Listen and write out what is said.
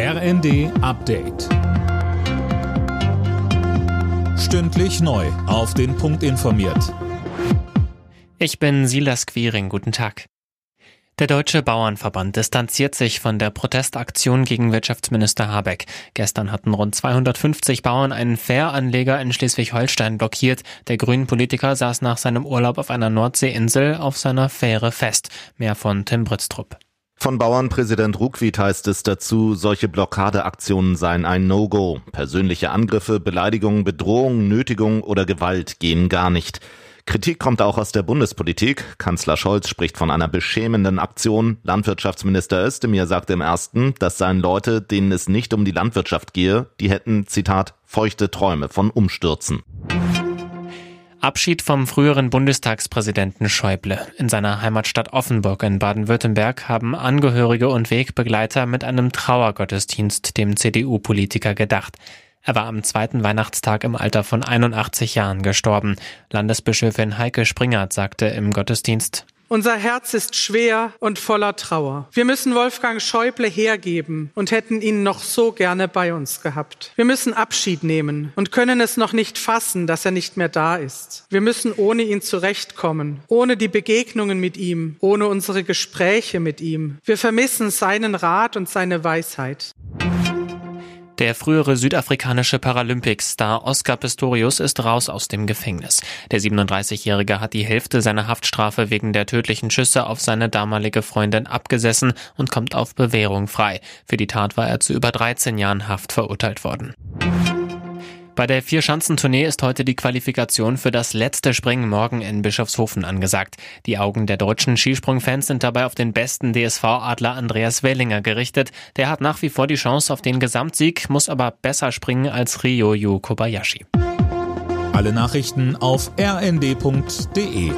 RND Update. Stündlich neu. Auf den Punkt informiert. Ich bin Silas Quiring. Guten Tag. Der Deutsche Bauernverband distanziert sich von der Protestaktion gegen Wirtschaftsminister Habeck. Gestern hatten rund 250 Bauern einen Fähranleger in Schleswig-Holstein blockiert. Der grünen Politiker saß nach seinem Urlaub auf einer Nordseeinsel auf seiner Fähre fest. Mehr von Tim Britztrup. Von Bauernpräsident Ruckwied heißt es dazu, solche Blockadeaktionen seien ein No-Go. Persönliche Angriffe, Beleidigungen, Bedrohungen, Nötigungen oder Gewalt gehen gar nicht. Kritik kommt auch aus der Bundespolitik. Kanzler Scholz spricht von einer beschämenden Aktion. Landwirtschaftsminister Özdemir sagte im ersten, das seien Leute, denen es nicht um die Landwirtschaft gehe, die hätten, Zitat, feuchte Träume von Umstürzen. Abschied vom früheren Bundestagspräsidenten Schäuble. In seiner Heimatstadt Offenburg in Baden-Württemberg haben Angehörige und Wegbegleiter mit einem Trauergottesdienst dem CDU-Politiker gedacht. Er war am zweiten Weihnachtstag im Alter von 81 Jahren gestorben. Landesbischöfin Heike Springert sagte im Gottesdienst, unser Herz ist schwer und voller Trauer. Wir müssen Wolfgang Schäuble hergeben und hätten ihn noch so gerne bei uns gehabt. Wir müssen Abschied nehmen und können es noch nicht fassen, dass er nicht mehr da ist. Wir müssen ohne ihn zurechtkommen, ohne die Begegnungen mit ihm, ohne unsere Gespräche mit ihm. Wir vermissen seinen Rat und seine Weisheit. Der frühere südafrikanische Paralympics-Star Oscar Pistorius ist raus aus dem Gefängnis. Der 37-Jährige hat die Hälfte seiner Haftstrafe wegen der tödlichen Schüsse auf seine damalige Freundin abgesessen und kommt auf Bewährung frei. Für die Tat war er zu über 13 Jahren Haft verurteilt worden. Bei der Vier-Schanzentournee ist heute die Qualifikation für das letzte Springen morgen in Bischofshofen angesagt. Die Augen der deutschen Skisprungfans sind dabei auf den besten DSV-Adler Andreas Wellinger gerichtet. Der hat nach wie vor die Chance auf den Gesamtsieg, muss aber besser springen als Ryoyu Kobayashi. Alle Nachrichten auf rnd.de